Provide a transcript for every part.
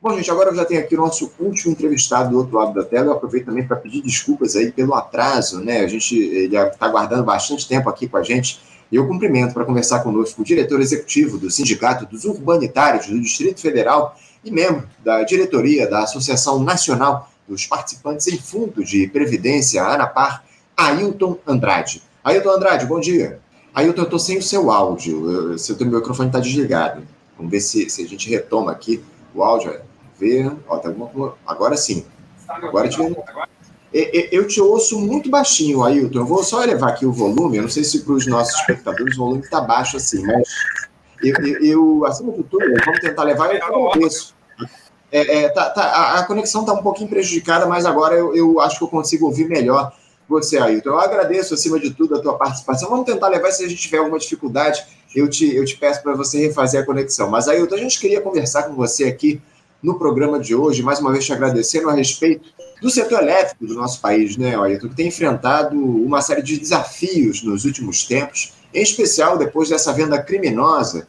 Bom, gente, agora eu já tenho aqui o nosso último entrevistado do outro lado da tela. Eu aproveito também para pedir desculpas aí pelo atraso, né? A gente já está aguardando bastante tempo aqui com a gente. E eu cumprimento para conversar conosco o diretor executivo do Sindicato dos Urbanitários do Distrito Federal e membro da diretoria da Associação Nacional dos Participantes em Fundo de Previdência, ANAPAR, Ailton Andrade. Ailton Andrade, bom dia. Ailton, eu estou sem o seu áudio, o seu microfone está desligado. Vamos ver se, se a gente retoma aqui o áudio ver. Ó, tá alguma... Agora sim. Agora te... Eu te ouço muito baixinho, Ailton. Eu vou só elevar aqui o volume. Eu não sei se para os nossos espectadores o volume está baixo assim, mas eu, eu, eu, acima de tudo, vamos tentar levar eu começo. É, é, tá, tá, a, conexão está um pouquinho prejudicada, mas agora eu, eu acho que eu consigo ouvir melhor você, Ailton. Eu agradeço, acima de tudo, a tua participação. Vamos tentar levar, se a gente tiver alguma dificuldade, eu te, eu te peço para você refazer a conexão. Mas, Ailton, a gente queria conversar com você aqui no programa de hoje, mais uma vez te agradecendo a respeito do setor elétrico do nosso país, né, Ailton, que tem enfrentado uma série de desafios nos últimos tempos, em especial depois dessa venda criminosa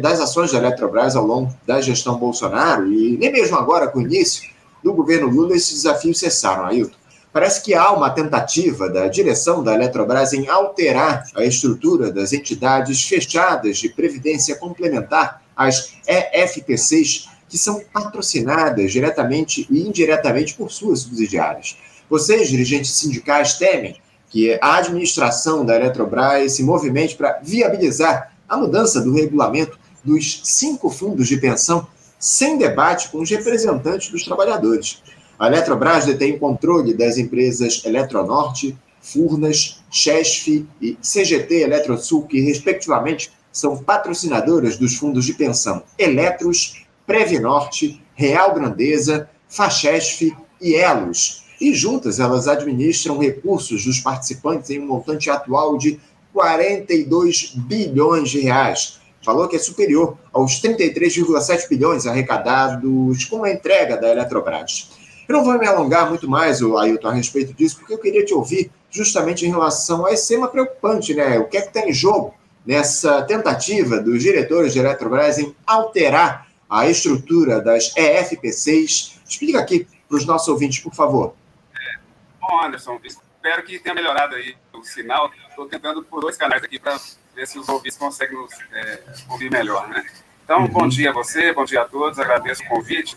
das ações da Eletrobras ao longo da gestão Bolsonaro, e nem mesmo agora, com o início do governo Lula, esses desafios cessaram, Ailton. Parece que há uma tentativa da direção da Eletrobras em alterar a estrutura das entidades fechadas de previdência complementar, as EFPCs, que são patrocinadas diretamente e indiretamente por suas subsidiárias. Vocês, dirigentes sindicais, temem que a administração da Eletrobras se movimente para viabilizar a mudança do regulamento dos cinco fundos de pensão sem debate com os representantes dos trabalhadores. A Eletrobras detém controle das empresas Eletronorte, Furnas, Chesf e CGT Eletrosul, que, respectivamente, são patrocinadoras dos fundos de pensão Eletros, Previnorte, Real Grandeza, Fachesf e Elos. E juntas elas administram recursos dos participantes em um montante atual de 42 bilhões de reais. Valor que é superior aos 33,7 bilhões arrecadados com a entrega da Eletrobras. Eu não vou me alongar muito mais, Ailton, a respeito disso, porque eu queria te ouvir justamente em relação a esse tema preocupante, né? O que é que está em jogo nessa tentativa dos diretores de Eletrobras em alterar a estrutura das EFPCs. Explica aqui para os nossos ouvintes, por favor. É, bom, Anderson, espero que tenha melhorado aí o sinal. Estou tentando por dois canais aqui para ver se os ouvintes conseguem nos é, ouvir melhor, né? Então, uhum. bom dia a você, bom dia a todos, agradeço o convite.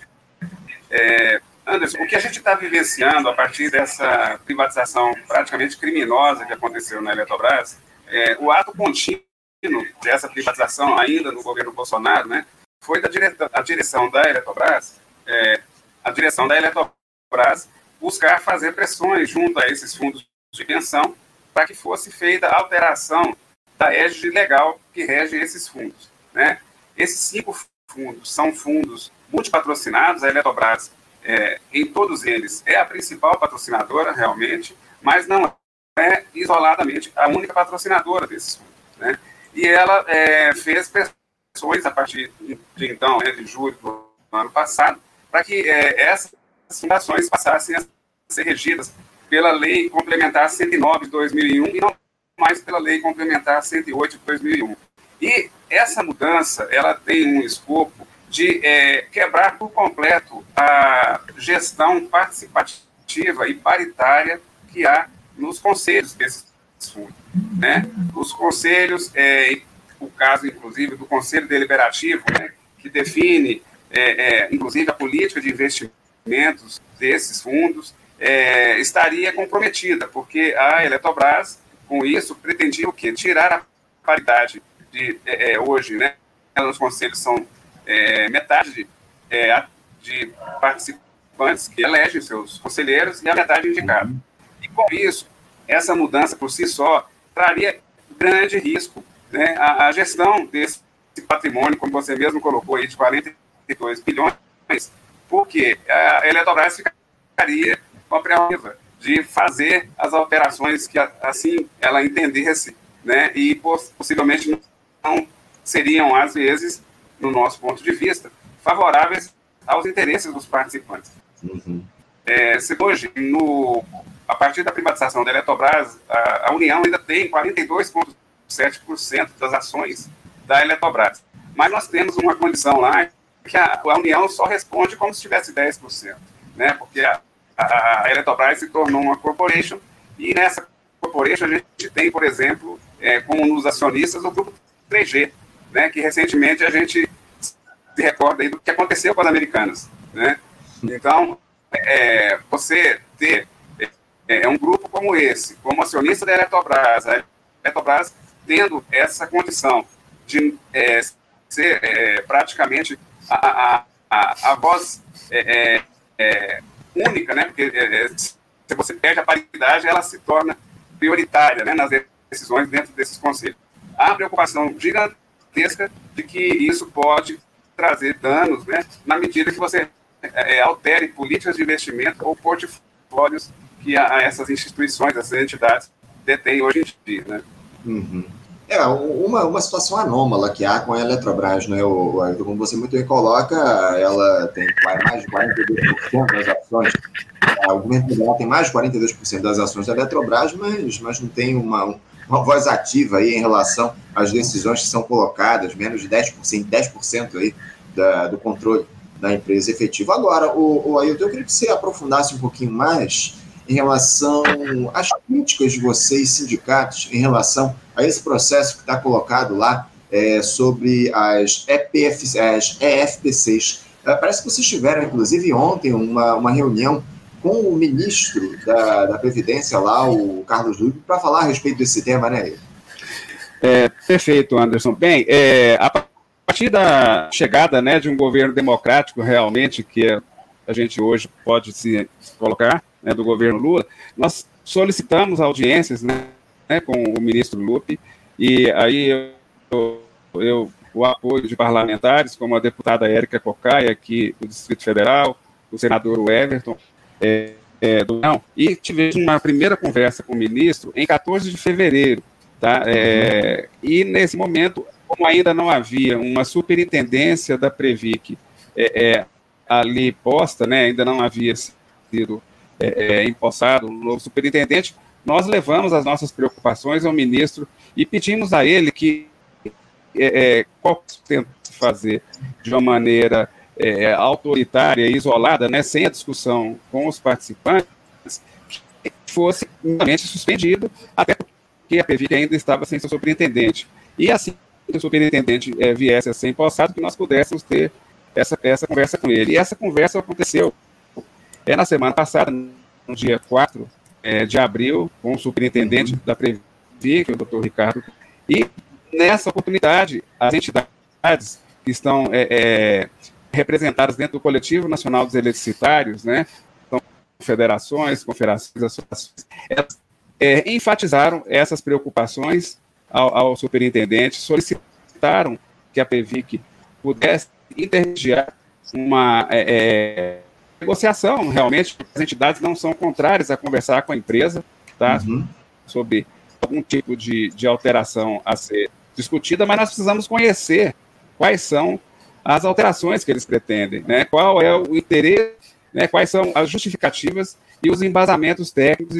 É, Anderson, o que a gente está vivenciando a partir dessa privatização praticamente criminosa que aconteceu na Eletrobras, é, o ato contínuo dessa privatização ainda no governo Bolsonaro, né, foi da a direção da Eletrobras, é, a direção da Eletrobras buscar fazer pressões junto a esses fundos de pensão para que fosse feita a alteração da égide legal que rege esses fundos. Né? Esses cinco fundos são fundos multipatrocinados, a Eletrobras, é, em todos eles, é a principal patrocinadora, realmente, mas não é isoladamente a única patrocinadora desses fundos. Né? E ela é, fez pressões a partir de então, né, de julho do ano passado, para que é, essas fundações passassem a ser regidas pela Lei Complementar 109 de 2001 e não mais pela Lei Complementar 108 de 2001. E essa mudança, ela tem um escopo de é, quebrar por completo a gestão participativa e paritária que há nos conselhos desses fundos. Né? Os conselhos é, o caso, inclusive, do Conselho Deliberativo, né, que define, é, é, inclusive, a política de investimentos desses fundos, é, estaria comprometida, porque a Eletrobras, com isso, pretendia o quê? Tirar a paridade de, é, é, hoje, né, os conselhos são é, metade de, de participantes que elegem seus conselheiros e a metade indicada. E com isso, essa mudança por si só traria grande risco né, a, a, gestão desse patrimônio, como você mesmo colocou aí, de 42 bilhões, porque a Eletrobras ficaria com a prerrogativa de fazer as alterações que assim ela entendesse, né, e possivelmente não seriam, às vezes, no nosso ponto de vista, favoráveis aos interesses dos participantes. Uhum. É, se hoje, no, a partir da privatização da Eletrobras, a, a União ainda tem 42,5% 7% das ações da Eletrobras. Mas nós temos uma condição lá que a, a União só responde como se tivesse 10%, né? Porque a, a, Eletrobras se tornou uma corporation e nessa corporation a gente tem, por exemplo, é, como nos acionistas, o grupo 3G, né? Que recentemente a gente se recorda do que aconteceu com as americanas, né? Então, é, você ter é, é, um grupo como esse, como acionista da Eletrobras, a Eletrobras tendo essa condição de é, ser é, praticamente a, a, a, voz é, é, única, né? Porque se você perde a paridade, ela se torna prioritária né, nas decisões dentro desses conselhos. Há preocupação gigantesca de que isso pode trazer danos, né, na medida que você é, altere políticas de investimento ou portfólios que a, a essas instituições, essas entidades detêm hoje em dia. Né? Uhum. É, uma, uma situação anômala que há com a Eletrobras, né, o, o, como você muito bem coloca, ela tem mais de 42% das ações, o governo federal tem mais de 42% das ações da Eletrobras, mas, mas não tem uma, uma voz ativa aí em relação às decisões que são colocadas, menos de 10%, 10% aí da, do controle da empresa efetiva. Agora, o, o Ailton, eu queria que você aprofundasse um pouquinho mais em relação às críticas de vocês, sindicatos, em relação a esse processo que está colocado lá é, sobre as, EPF, as EFPCs. É, parece que vocês tiveram, inclusive, ontem, uma, uma reunião com o ministro da, da Previdência lá, o Carlos Lúcio, para falar a respeito desse tema, né? É, perfeito, Anderson. Bem, é, a partir da chegada né, de um governo democrático, realmente, que a gente hoje pode se colocar, né, do governo Lula, nós solicitamos audiências né, né, com o ministro Lupe, e aí eu, eu, o apoio de parlamentares, como a deputada Érica Cocaia, aqui do Distrito Federal, o senador Everton, é, é, do não, e tivemos uma primeira conversa com o ministro em 14 de fevereiro, tá? É, e nesse momento, como ainda não havia uma superintendência da Previc é, é, ali posta, né, ainda não havia sido é, empossado um novo superintendente, nós levamos as nossas preocupações ao ministro e pedimos a ele que é, qual tenta fazer de uma maneira é, autoritária isolada, né, sem a discussão com os participantes, que fosse realmente suspendido, até porque a PEVIC ainda estava sem seu superintendente. E assim que o superintendente é, viesse a ser empossado, que nós pudéssemos ter essa, essa conversa com ele. E essa conversa aconteceu é, na semana passada, no dia 4 é, de abril, com o superintendente da Previc, o doutor Ricardo, e nessa oportunidade, as entidades que estão é, é, representadas dentro do Coletivo Nacional dos Eletricitários, né, são federações, confederações, associações, elas é, enfatizaram essas preocupações ao, ao, superintendente, solicitaram que a PEVIC pudesse intermediar uma é, é, negociação, realmente, as entidades não são contrárias a conversar com a empresa, tá, uhum. sobre algum tipo de, de alteração a ser discutida, mas nós precisamos conhecer quais são as alterações que eles pretendem, né? qual é o interesse, né? quais são as justificativas e os embasamentos técnicos e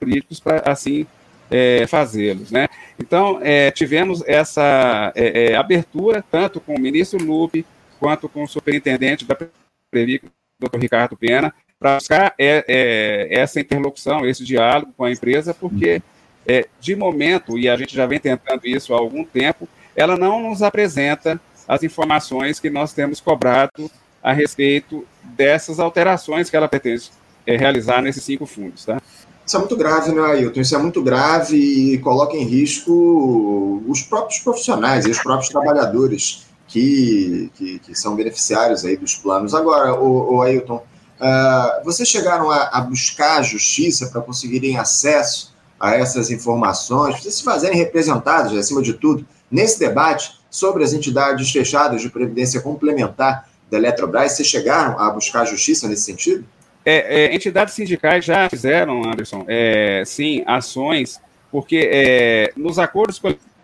jurídicos para assim é, fazê-los. Né? Então, é, tivemos essa é, é abertura, tanto com o ministro Lupe, quanto com o superintendente da Previc, doutor Ricardo Pena, para buscar é, é, essa interlocução, esse diálogo com a empresa, porque, de momento, e a gente já vem tentando isso há algum tempo, ela não nos apresenta as informações que nós temos cobrado a respeito dessas alterações que ela pretende é, realizar nesses cinco fundos. Tá? Isso é muito grave, né, Ailton? Isso é muito grave e coloca em risco os próprios profissionais e os próprios trabalhadores que, que, que são beneficiários aí dos planos. Agora, o, Ailton, uh, vocês chegaram a, a buscar a justiça para conseguirem acesso a essas informações, para se fazerem representados, acima de tudo, nesse debate sobre as entidades fechadas de previdência complementar da Eletrobras. Vocês chegaram a buscar justiça nesse sentido? É, é, entidades sindicais já fizeram, Anderson, é, sim, ações, porque é, nos acordos coletivos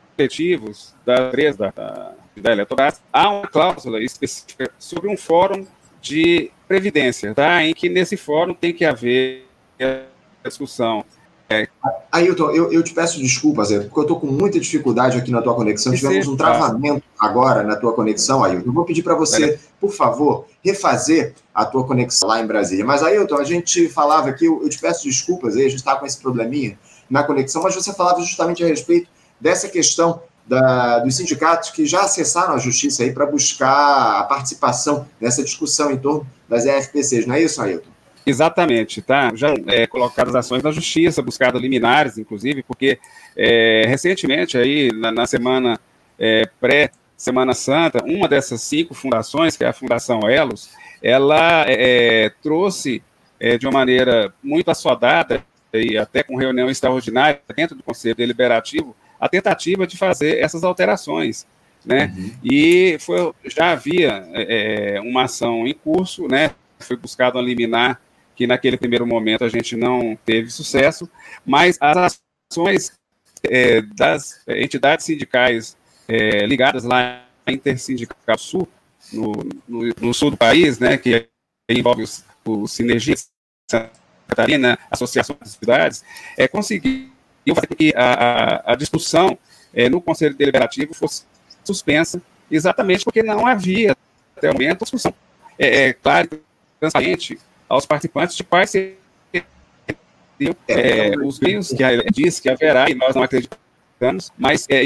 da empresa da, da Eletrobras há uma cláusula específica sobre um fórum de previdência, tá? em que nesse fórum tem que haver discussão Ailton, eu, eu te peço desculpas, porque eu estou com muita dificuldade aqui na tua conexão. Tivemos um travamento agora na tua conexão, Ailton. Eu vou pedir para você, por favor, refazer a tua conexão lá em Brasília. Mas, Ailton, a gente falava aqui, eu, eu te peço desculpas aí, a gente está com esse probleminha na conexão, mas você falava justamente a respeito dessa questão da, dos sindicatos que já acessaram a justiça aí para buscar a participação nessa discussão em torno das EFPCs, não é isso, Ailton? Exatamente, tá? Já é, colocadas ações na justiça, buscado liminares, inclusive, porque é, recentemente, aí, na, na semana é, pré-Semana Santa, uma dessas cinco fundações, que é a Fundação Elos, ela é, trouxe é, de uma maneira muito assodada e até com reunião extraordinária dentro do Conselho Deliberativo, a tentativa de fazer essas alterações. Né? Uhum. E foi, já havia é, uma ação em curso, né? foi buscado a liminar que naquele primeiro momento a gente não teve sucesso, mas as ações é, das entidades sindicais é, ligadas lá à Intersindical Sul, no, no, no, sul do país, né, que envolve os, os Sinergia Santa Catarina, Associação das Cidades, é, conseguiu fazer que a, a, a discussão é, no Conselho Deliberativo fosse suspensa, exatamente porque não havia, até o momento, discussão é, é, clara e transparente aos participantes de quais seriam é, os meios que diz que haverá, e nós não acreditamos, mas é,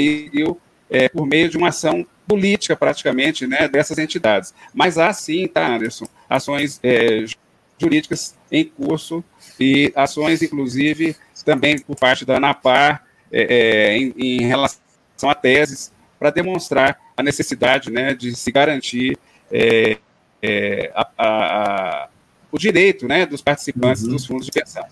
é, por meio de uma ação política, praticamente, né, dessas entidades. Mas há sim, tá, Anderson, ações é, jurídicas em curso e ações, inclusive, também por parte da ANAPAR é, é, em, em, relação a teses para demonstrar a necessidade né, de se garantir é, é a, a, o direito né, dos participantes uhum. dos fundos de pensão.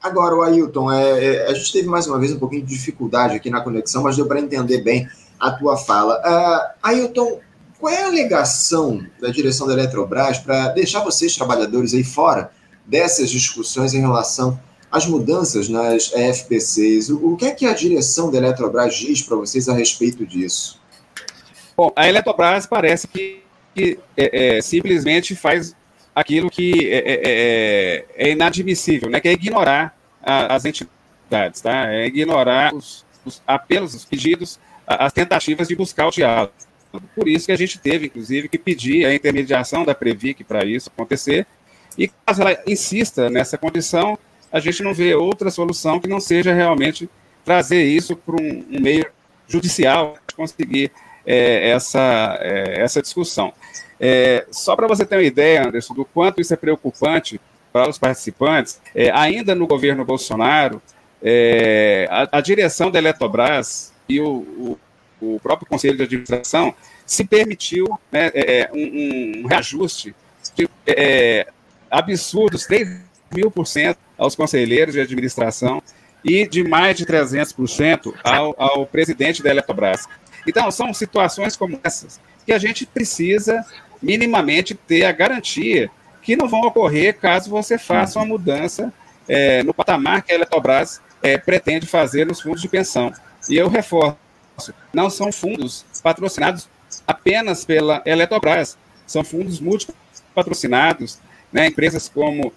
Agora, o Ailton, é, é, a gente teve mais uma vez um pouquinho de dificuldade aqui na conexão, mas deu para entender bem a tua fala. Uh, Ailton, qual é a alegação da direção da Eletrobras para deixar vocês, trabalhadores, aí fora dessas discussões em relação às mudanças nas FPCs? O, que é que a direção da Eletrobras diz para vocês a respeito disso? Bom, a Eletrobras parece que, que é, é, simplesmente faz aquilo que é, é, é, é inadmissível, né, que é ignorar a, as entidades, tá? é ignorar os, os os pedidos, as tentativas de buscar o diálogo. Por isso que a gente teve, inclusive, que pedir a intermediação da Previc para isso acontecer, e caso ela insista nessa condição, a gente não vê outra solução que não seja realmente trazer isso para um, um meio judicial, conseguir é, essa, é, essa discussão. É, só para você ter uma ideia, Anderson, do quanto isso é preocupante para os participantes, é, ainda no governo Bolsonaro, é, a, a, direção da Eletrobras e o, o, o, próprio Conselho de Administração se permitiu né, é, um, um, reajuste de absurdos, 3 mil por cento aos conselheiros de administração e de mais de 300% ao, ao presidente da Eletrobras. Então, são situações como essas que a gente precisa minimamente ter a garantia que não vão ocorrer caso você faça uma mudança é, no patamar que a Eletrobras é, pretende fazer nos fundos de pensão. E eu reforço, não são fundos patrocinados apenas pela Eletrobras, são fundos multipatrocinados, né, empresas como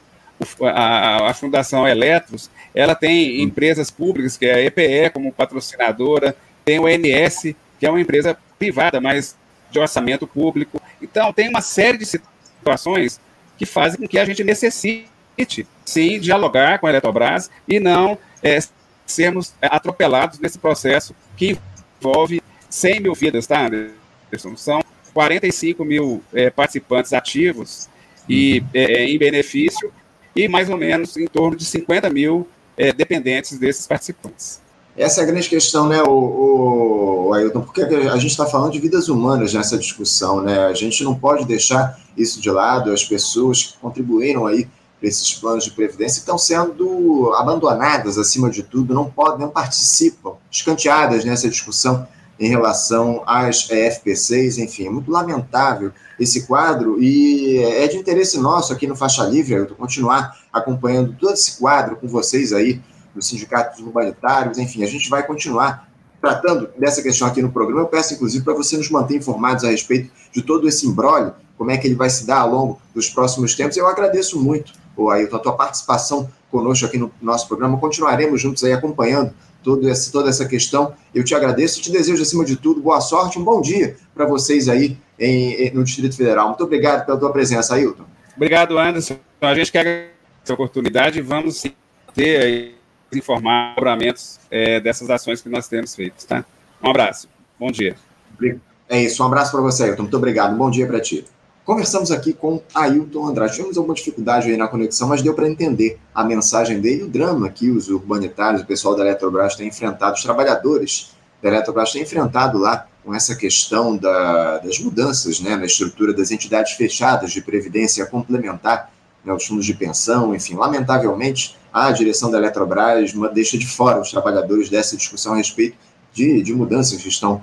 a, a, Fundação Eletros, ela tem empresas públicas, que é a EPE como patrocinadora, tem o NS, que é uma empresa privada, mas de orçamento público. Então, tem uma série de situações que fazem com que a gente necessite, sim, dialogar com a Eletrobras e não é, sermos atropelados nesse processo que envolve 100 mil vidas, tá, Anderson? São 45 mil é, participantes ativos e é, em benefício e mais ou menos em torno de 50 mil é, dependentes desses participantes. Essa é a grande questão, né, o, o Ailton, porque a gente está falando de vidas humanas nessa discussão, né? A gente não pode deixar isso de lado, as pessoas que contribuíram aí para esses planos de previdência estão sendo abandonadas acima de tudo, não podem, não participam, escanteadas nessa discussão em relação às FPCs, enfim, é muito lamentável esse quadro e é de interesse nosso aqui no Faixa Livre, Ailton, continuar acompanhando todo esse quadro com vocês aí dos sindicatos enfim, a gente vai continuar tratando dessa questão aqui no programa. Eu peço, inclusive, para você nos manter informados a respeito de todo esse embrólio como é que ele vai se dar ao longo dos próximos tempos. Eu agradeço muito, o Ailton, a tua participação conosco aqui no nosso programa. Continuaremos juntos aí acompanhando todo esse, toda essa questão. Eu te agradeço e te desejo, acima de tudo, boa sorte, um bom dia para vocês aí em, no Distrito Federal. Muito obrigado pela tua presença, Ailton. Obrigado, Anderson. A gente quer essa oportunidade e vamos ter aí informar é, dessas ações que nós temos feito. Tá? Um abraço. Bom dia. É isso. Um abraço para você, Ailton. Muito obrigado. Um bom dia para ti. Conversamos aqui com Ailton Andrade. Tivemos alguma dificuldade aí na conexão, mas deu para entender a mensagem dele, o drama que os urbanitários, o pessoal da Eletrobras tem enfrentado, os trabalhadores da Eletrobras têm enfrentado lá com essa questão da, das mudanças né, na estrutura das entidades fechadas de previdência complementar, né, os fundos de pensão, enfim. Lamentavelmente, a direção da Eletrobras deixa de fora os trabalhadores dessa discussão a respeito de, de mudanças que estão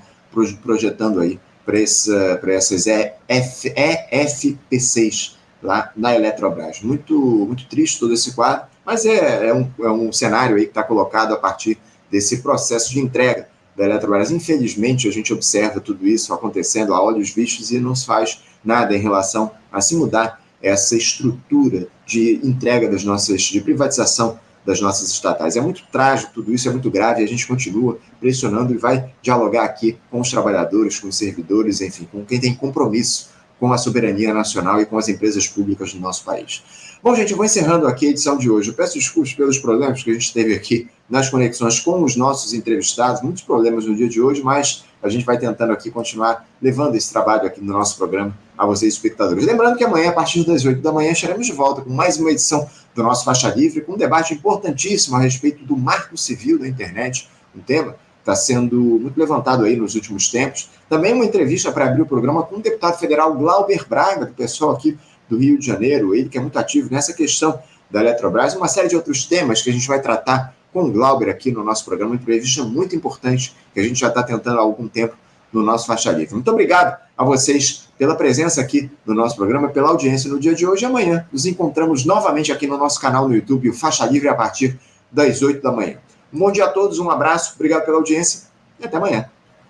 projetando aí para essa, essas EF, EFP6 lá na Eletrobras. Muito, muito triste todo esse quadro, mas é, é, um, é um cenário aí que está colocado a partir desse processo de entrega da Eletrobras. Infelizmente, a gente observa tudo isso acontecendo a olhos vistos e não se faz nada em relação a se mudar essa estrutura de entrega das nossas, de privatização das nossas estatais. É muito trágico tudo isso, é muito grave, e a gente continua pressionando e vai dialogar aqui com os trabalhadores, com os servidores, enfim, com quem tem compromisso com a soberania nacional e com as empresas públicas do nosso país. Bom, gente, eu vou encerrando aqui a edição de hoje. Eu peço desculpas pelos problemas que a gente teve aqui nas conexões com os nossos entrevistados, muitos problemas no dia de hoje, mas a gente vai tentando aqui continuar levando esse trabalho aqui no nosso programa a vocês, espectadores. Lembrando que amanhã, a partir das 8 da manhã, estaremos de volta com mais uma edição do nosso Faixa Livre, com um debate importantíssimo a respeito do marco civil da internet, um tema está sendo muito levantado aí nos últimos tempos. Também uma entrevista para abrir o programa com o deputado federal Glauber Braga, do pessoal aqui do Rio de Janeiro, ele que é muito ativo nessa questão da Eletrobras, uma série de outros temas que a gente vai tratar com o Glauber aqui no nosso programa, uma entrevista muito importante que a gente já está tentando há algum tempo no nosso Faixa Livre. Muito obrigado a vocês pela presença aqui no nosso programa, pela audiência no dia de hoje. Amanhã nos encontramos novamente aqui no nosso canal no YouTube, o Faixa Livre, a partir das 8 da manhã. Um bom dia a todos, um abraço, obrigado pela audiência e até amanhã.